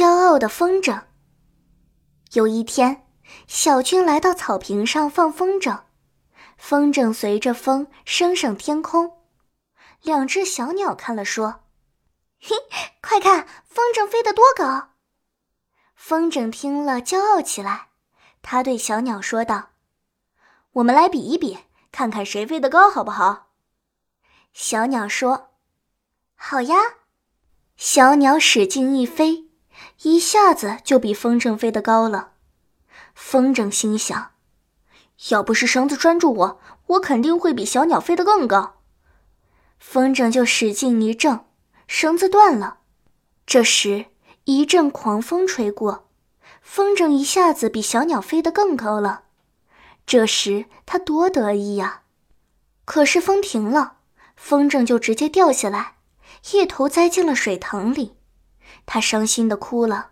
骄傲的风筝。有一天，小军来到草坪上放风筝，风筝随着风升上天空。两只小鸟看了，说：“嘿，快看，风筝飞得多高！”风筝听了，骄傲起来。他对小鸟说道：“我们来比一比，看看谁飞得高，好不好？”小鸟说：“好呀。”小鸟使劲一飞，一下子就比风筝飞得高了。风筝心想：“要不是绳子拴住我，我肯定会比小鸟飞得更高。”风筝就使劲一挣，绳子断了。这时一阵狂风吹过，风筝一下子比小鸟飞得更高了。这时他多得意呀！可是风停了，风筝就直接掉下来，一头栽进了水塘里。他伤心的哭了。